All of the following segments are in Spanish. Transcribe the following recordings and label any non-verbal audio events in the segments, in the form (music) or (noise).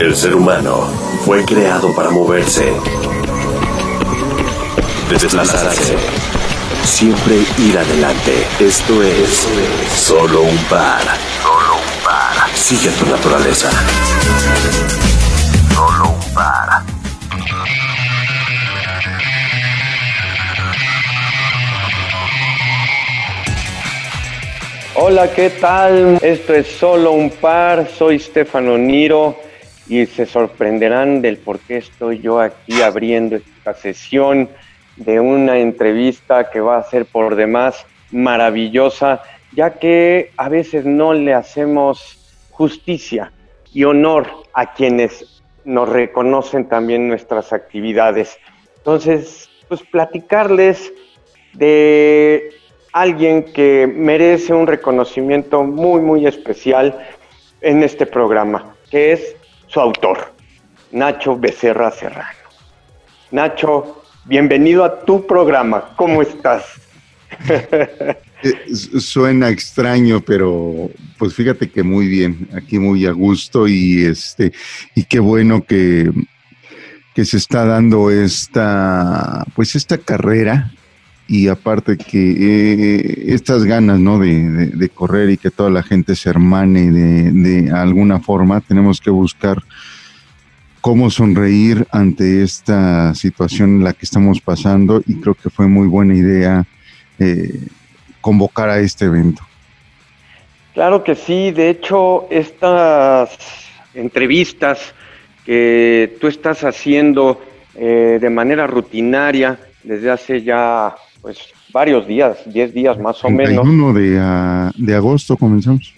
El ser humano fue creado para moverse, desplazarse, siempre ir adelante. Esto es solo un par. Solo un par. Sigue tu naturaleza. Solo un par. Hola, ¿qué tal? Esto es solo un par. Soy Stefano Niro y se sorprenderán del por qué estoy yo aquí abriendo esta sesión de una entrevista que va a ser por demás maravillosa, ya que a veces no le hacemos justicia y honor a quienes nos reconocen también nuestras actividades. Entonces, pues platicarles de alguien que merece un reconocimiento muy, muy especial en este programa, que es su autor, Nacho Becerra Serrano. Nacho, bienvenido a tu programa. ¿Cómo estás? (laughs) Eh, suena extraño, pero pues fíjate que muy bien, aquí muy a gusto y este y qué bueno que, que se está dando esta pues esta carrera y aparte que eh, estas ganas ¿no? De, correr y que toda la gente se hermane de, alguna forma, tenemos que buscar cómo sonreír ante esta situación en la que estamos pasando y creo que fue muy buena idea eh, convocar a este evento. Claro que sí, de hecho estas entrevistas que tú estás haciendo eh, de manera rutinaria desde hace ya pues varios días, 10 días más o menos. De, uh, de agosto comenzamos.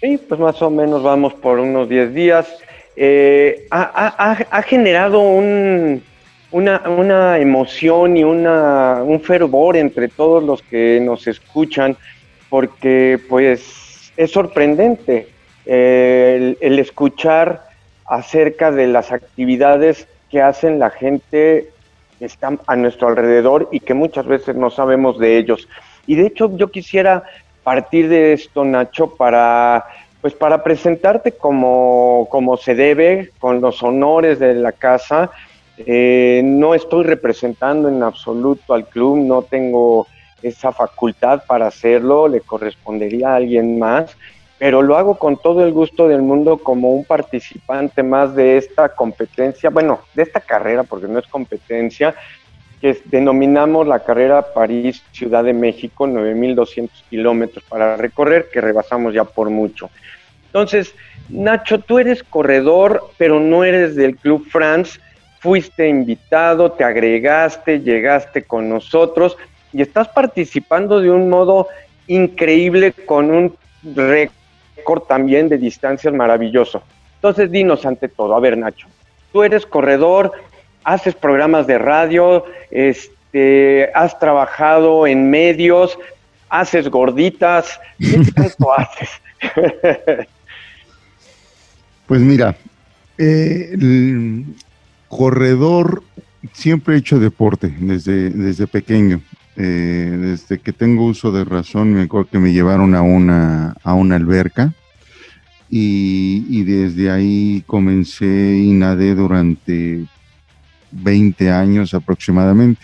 Sí, pues más o menos vamos por unos 10 días. Eh, ha, generado un, una, una, emoción y una, un fervor entre todos los que nos escuchan, porque pues es sorprendente eh, el escuchar acerca de las actividades que hacen la gente están a nuestro alrededor y que muchas veces no sabemos de ellos. Y de hecho yo quisiera partir de esto, Nacho, para pues para presentarte como, como se debe, con los honores de la casa. Eh, no estoy representando en absoluto al club, no tengo esa facultad para hacerlo, le correspondería a alguien más pero lo hago con todo el gusto del mundo como un participante más de esta competencia, bueno, de esta carrera, porque no es competencia, que denominamos la carrera París-Ciudad de México, 9.200 kilómetros para recorrer, que rebasamos ya por mucho. Entonces, Nacho, tú eres corredor, pero no eres del Club France, fuiste invitado, te agregaste, llegaste con nosotros y estás participando de un modo increíble con un récord también de distancias maravilloso. Entonces, dinos ante todo, a ver, Nacho, tú eres corredor, haces programas de radio, este, has trabajado en medios, haces gorditas, ¿qué (laughs) tanto haces? pues mira, eh, el corredor siempre he hecho deporte desde, desde pequeño. Eh, desde que tengo uso de razón, me acuerdo que me llevaron a una, a una alberca y, desde ahí comencé y nadé durante 20 años aproximadamente.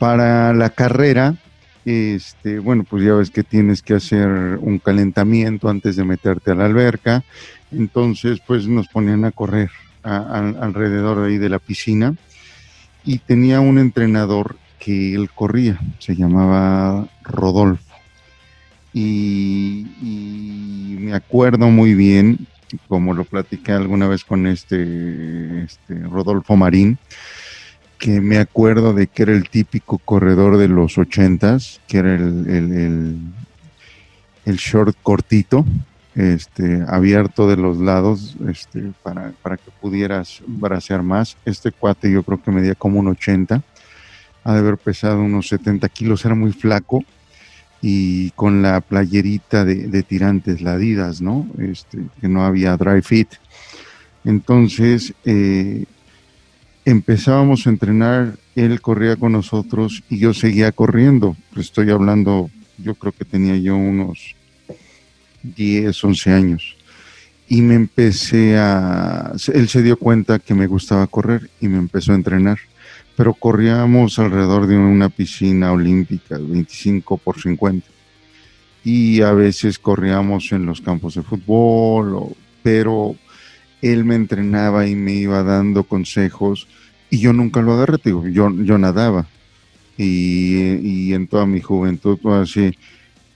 Para la carrera, este, bueno, pues ya ves que tienes que hacer un calentamiento antes de meterte a la alberca, entonces pues nos ponían a correr alrededor ahí de la piscina y tenía un entrenador que él corría, se llamaba Rodolfo. Y, me acuerdo muy bien, como lo platiqué alguna vez con este, este, Rodolfo Marín, que me acuerdo de que era el típico corredor de los ochentas, que era el, el, short cortito, este, abierto de los lados, este, para, para que pudieras bracear más. Este cuate yo creo que medía como un 80 ha de haber pesado unos 70 kilos, era muy flaco y con la playerita de, tirantes, ladidas, ¿no? Este, que no había dry fit. Entonces eh, empezábamos a entrenar, él corría con nosotros y yo seguía corriendo. Estoy hablando, yo creo que tenía yo unos 10, 11 años. y me empecé a... Él se dio cuenta que me gustaba correr y me empezó a entrenar. Pero corríamos alrededor de una piscina olímpica, 25 por 50. Y a veces corríamos en los campos de fútbol, pero él me entrenaba y me iba dando consejos y yo nunca lo agarré, digo, yo, yo nadaba y, y en toda mi juventud, así,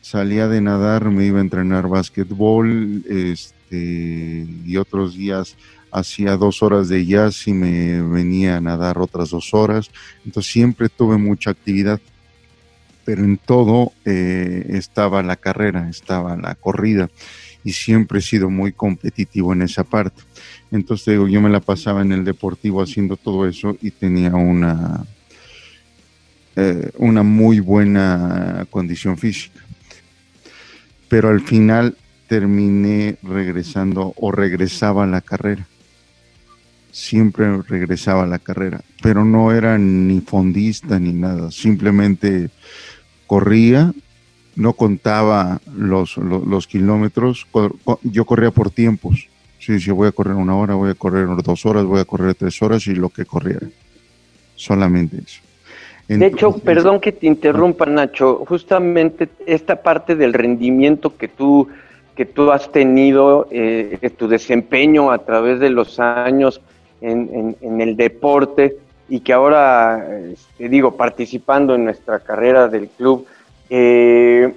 salía de nadar, me iba a entrenar básquetbol, este, y otros días hacía dos horas de jazz y me venía a nadar otras dos horas, entonces siempre tuve mucha actividad, pero en todo eh, estaba la carrera, estaba la corrida, y siempre he sido muy competitivo en esa parte. Entonces digo, yo me la pasaba en el deportivo haciendo todo eso y tenía una, eh, una muy buena condición física. Pero al final terminé regresando o regresaba a la carrera. Siempre regresaba a la carrera, pero no era ni fondista ni nada, simplemente corría, no contaba los, los kilómetros, yo corría por tiempos Sí, sí, voy a correr una hora, voy a correr dos horas, voy a correr tres horas y lo que corriera. Solamente eso. de hecho, perdón que te interrumpa, Nacho, justamente esta parte del rendimiento que tú, que tú has tenido, eh, tu desempeño a través de los años en, el deporte y que ahora, te este, digo, participando en nuestra carrera del club, eh,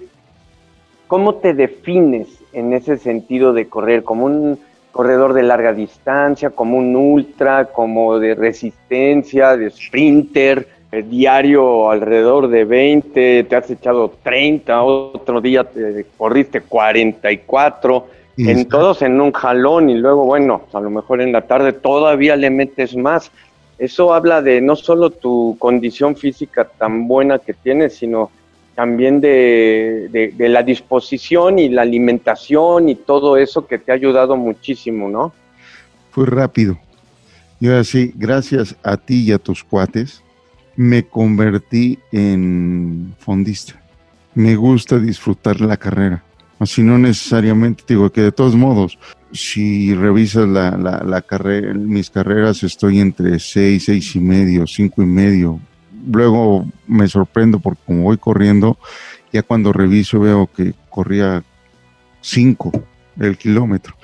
¿cómo te defines en ese sentido de correr? ¿Como un corredor de larga distancia, como un ultra, como de resistencia, de sprinter, eh, diario alrededor de 20, te has echado 30, otro día te corriste 44, en todos en un jalón y luego, bueno, a lo mejor en la tarde todavía le metes más. Eso habla de no solo tu condición física tan buena que tienes, sino también de, la disposición y la alimentación y todo eso que te ha ayudado muchísimo, ¿no? Fue rápido. Yo así, gracias a ti y a tus cuates, me convertí en fondista. Me gusta disfrutar la carrera. Así no necesariamente, digo que de todos modos, si revisas la, la, la carrera, mis carreras estoy entre seis, seis y medio, cinco y medio, luego me sorprendo porque como voy corriendo, ya cuando reviso veo que corría 5 el kilómetro.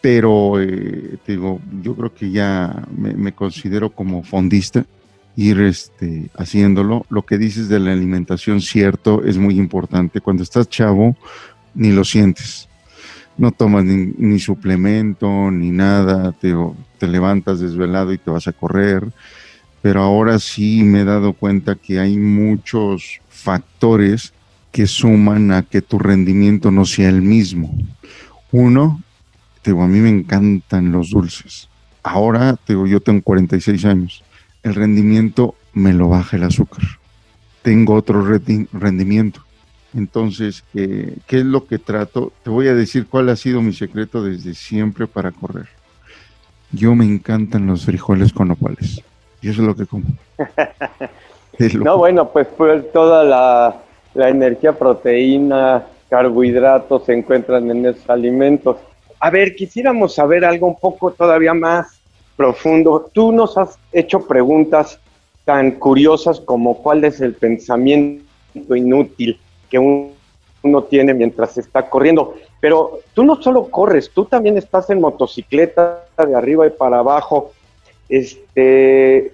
Pero eh, digo, yo creo que ya me, considero como fondista ir este, haciéndolo. Lo que dices de la alimentación, cierto, es muy importante. Cuando estás chavo, ni lo sientes. No tomas ni, suplemento, ni nada. Te, te levantas desvelado y te vas a correr pero ahora sí me he dado cuenta que hay muchos factores que suman a que tu rendimiento no sea el mismo. Uno, digo, a mí me encantan los dulces. Ahora, digo, yo tengo 46 años. El rendimiento me lo baja el azúcar. Tengo otro rendimiento. Entonces, eh, ¿qué es lo que trato? Te voy a decir cuál ha sido mi secreto desde siempre para correr. Yo me encantan los frijoles con opales. Y eso es lo que como. (laughs) no, bueno, pues, pues toda la, la, energía, proteína, carbohidratos se encuentran en esos alimentos. A ver, quisiéramos saber algo un poco todavía más profundo. Tú nos has hecho preguntas tan curiosas como cuál es el pensamiento inútil que uno tiene mientras está corriendo. Pero tú no solo corres, tú también estás en motocicleta de arriba y para abajo este,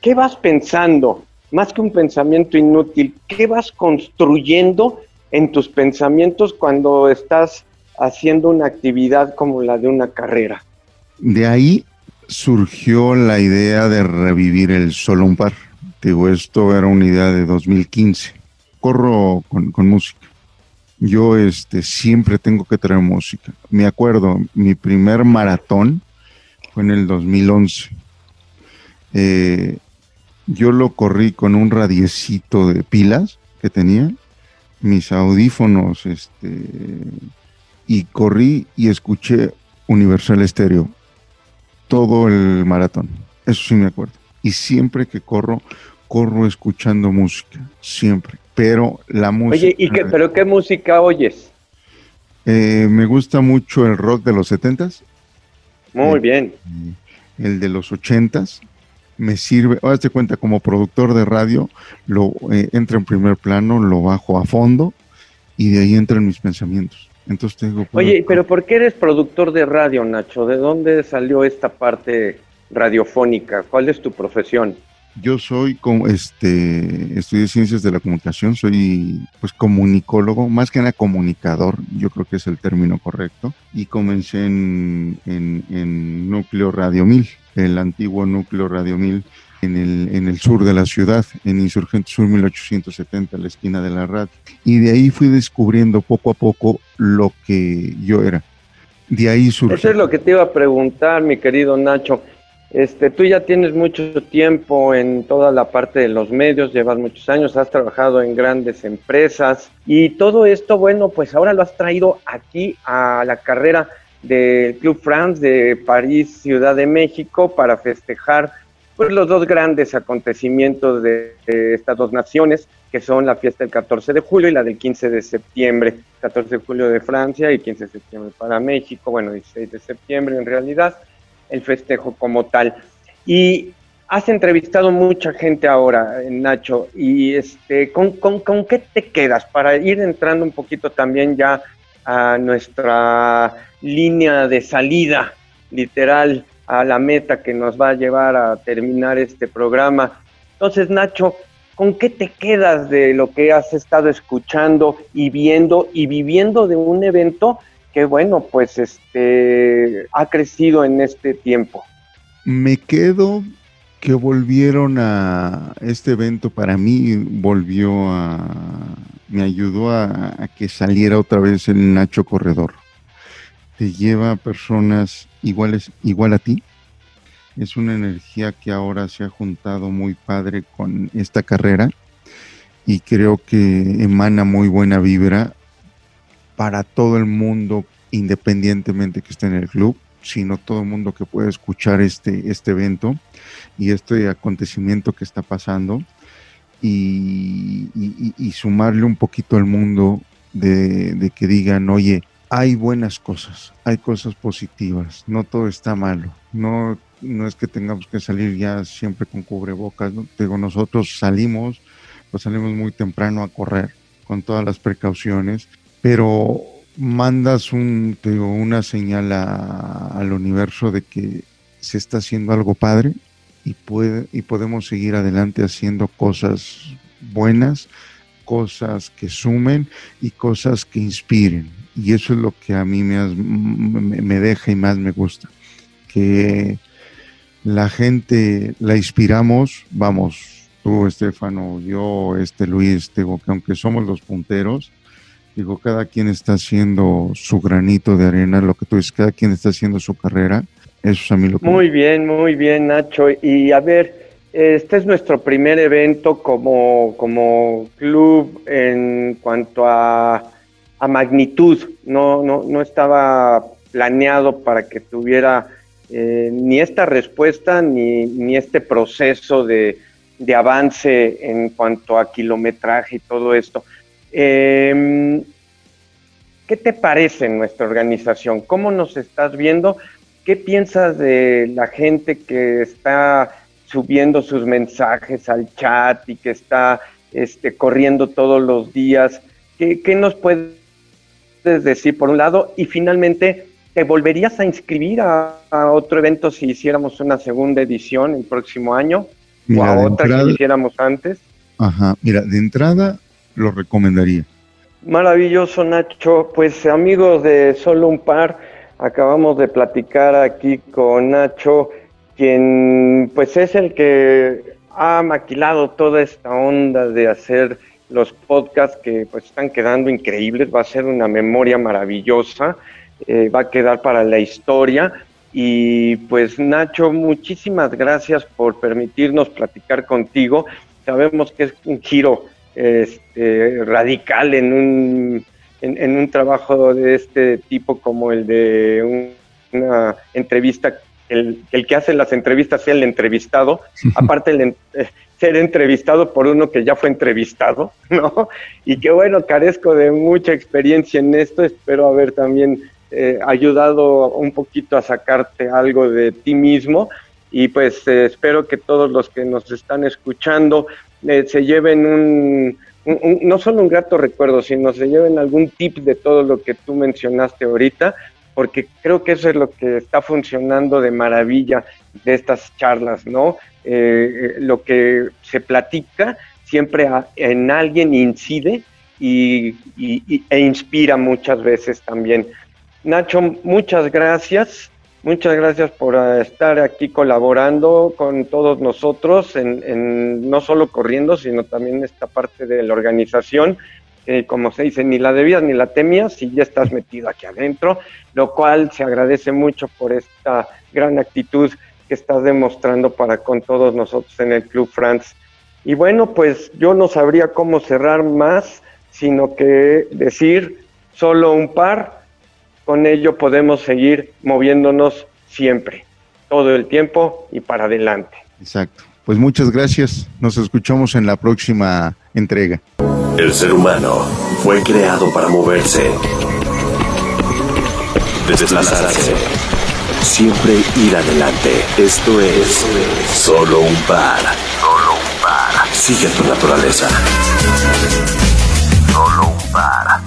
¿qué vas pensando? Más que un pensamiento inútil, ¿qué vas construyendo en tus pensamientos cuando estás haciendo una actividad como la de una carrera? De ahí surgió la idea de revivir el solo un par. Digo, esto era una idea de 2015. Corro con, música. Yo este, siempre tengo que traer música. Me acuerdo, mi primer maratón fue en el 2011 eh, yo lo corrí con un radiecito de pilas que tenía, mis audífonos, este, y corrí y escuché Universal Stereo todo el maratón. Eso sí me acuerdo. Y siempre que corro, corro escuchando música, siempre. Pero la música. Oye, ¿y qué, pero qué música oyes? Eh, me gusta mucho el rock de los setentas. Muy bien. El de los ochentas. Me sirve, hazte cuenta, como productor de radio, lo eh, entra en primer plano, lo bajo a fondo y de ahí entran mis pensamientos. Entonces tengo. Oye, pero ¿por qué eres productor de radio, Nacho? ¿De dónde salió esta parte radiofónica? ¿Cuál es tu profesión? Yo soy este estudié ciencias de la comunicación, soy pues comunicólogo, más que nada comunicador, yo creo que es el término correcto, y comencé en, en, Núcleo Radio 1000, el antiguo Núcleo Radio 1000 en el, en el sur de la ciudad, en Insurgente Sur 1870, la esquina de la radio. Y de ahí fui descubriendo poco a poco lo que yo era. De ahí. Eso es lo que te iba a preguntar, mi querido Nacho. Este, tú ya tienes mucho tiempo en toda la parte de los medios, llevas muchos años, has trabajado en grandes empresas y todo esto, bueno, pues ahora lo has traído aquí a la carrera del Club France de París, Ciudad de México, para festejar pues los dos grandes acontecimientos de, de, estas dos naciones, que son la fiesta del 14 de julio y la del 15 de septiembre. 14 de julio de Francia y 15 de septiembre para México, bueno, 16 de septiembre en realidad el festejo como tal. Y has entrevistado mucha gente ahora, Nacho, y este, ¿con, con, con qué te quedas? Para ir entrando un poquito también ya a nuestra línea de salida, literal, a la meta que nos va a llevar a terminar este programa. Entonces, Nacho, ¿con qué te quedas de lo que has estado escuchando y viendo y viviendo de un evento bueno, pues este ha crecido en este tiempo. Me quedo que volvieron a este evento para mí volvió a me ayudó a, que saliera otra vez el Nacho Corredor. Te lleva a personas iguales igual a ti. Es una energía que ahora se ha juntado muy padre con esta carrera y creo que emana muy buena vibra para todo el mundo, independientemente que esté en el club, sino todo el mundo que pueda escuchar este, este evento y este acontecimiento que está pasando y, sumarle un poquito al mundo de, que digan, oye, hay buenas cosas, hay cosas positivas, no todo está malo, no, no es que tengamos que salir ya siempre con cubrebocas, ¿no? Digo, nosotros salimos, pues salimos muy temprano a correr con todas las precauciones pero mandas un, una señal al universo de que se está haciendo algo padre y, puede, y podemos seguir adelante haciendo cosas buenas, cosas que sumen y cosas que inspiren. Y eso es lo que a mí me, me deja y más me gusta. Que la gente la inspiramos, vamos, tú, Estefano, yo, este Luis, digo que aunque somos los punteros, Digo, cada quien está haciendo su granito de arena, lo que tú dices, cada quien está haciendo su carrera. Eso es a mí lo que... Muy bien, muy bien, Nacho. Y a ver, este es nuestro primer evento como, como club en cuanto a, a magnitud. No, no, no estaba planeado para que tuviera eh, ni esta respuesta ni, ni este proceso de, de avance en cuanto a kilometraje y todo esto. Eh, ¿Qué te parece nuestra organización? ¿Cómo nos estás viendo? ¿Qué piensas de la gente que está subiendo sus mensajes al chat y que está este, corriendo todos los días? ¿Qué, nos puedes decir por un lado? Y finalmente, ¿te volverías a inscribir a, otro evento si hiciéramos una segunda edición el próximo año? ¿O a otra que hiciéramos antes? Ajá, mira, de entrada lo recomendaría. Maravilloso, Nacho. Pues amigos de Solo un Par, acabamos de platicar aquí con Nacho, quien pues es el que ha maquilado toda esta onda de hacer los podcasts que pues están quedando increíbles, va a ser una memoria maravillosa, eh, va a quedar para la historia. Y pues Nacho, muchísimas gracias por permitirnos platicar contigo. Sabemos que es un giro este, radical en un, en, un trabajo de este tipo como el de una entrevista, el, el que hace las entrevistas sea el entrevistado. (laughs) Aparte, el, ser entrevistado por uno que ya fue entrevistado, (laughs) ¿no? Y que bueno, carezco de mucha experiencia en esto, espero haber también eh, ayudado un poquito a sacarte algo de ti mismo y pues eh, espero que todos los que nos están escuchando eh, se lleven un, no solo un grato recuerdo, sino se lleven algún tip de todo lo que tú mencionaste ahorita, porque creo que eso es lo que está funcionando de maravilla de estas charlas, ¿no? Eh, lo que se platica siempre en alguien incide y, e inspira muchas veces también. Nacho, muchas gracias. Muchas gracias por eh, estar aquí colaborando con todos nosotros, en, no solo corriendo, sino también esta parte de la organización, que como se dice, ni la debías ni la temías si ya estás metido aquí adentro, lo cual se agradece mucho por esta gran actitud que estás demostrando para con todos nosotros en el Club France. Y bueno, pues yo no sabría cómo cerrar más, sino que decir solo un par con ello podemos seguir moviéndonos siempre, todo el tiempo y para adelante. Exacto. Pues muchas gracias. Nos escuchamos en la próxima entrega. El ser humano fue creado para moverse, desplazarse, siempre ir adelante. Esto es solo un par. Solo un par. Sigue tu naturaleza. Solo un par.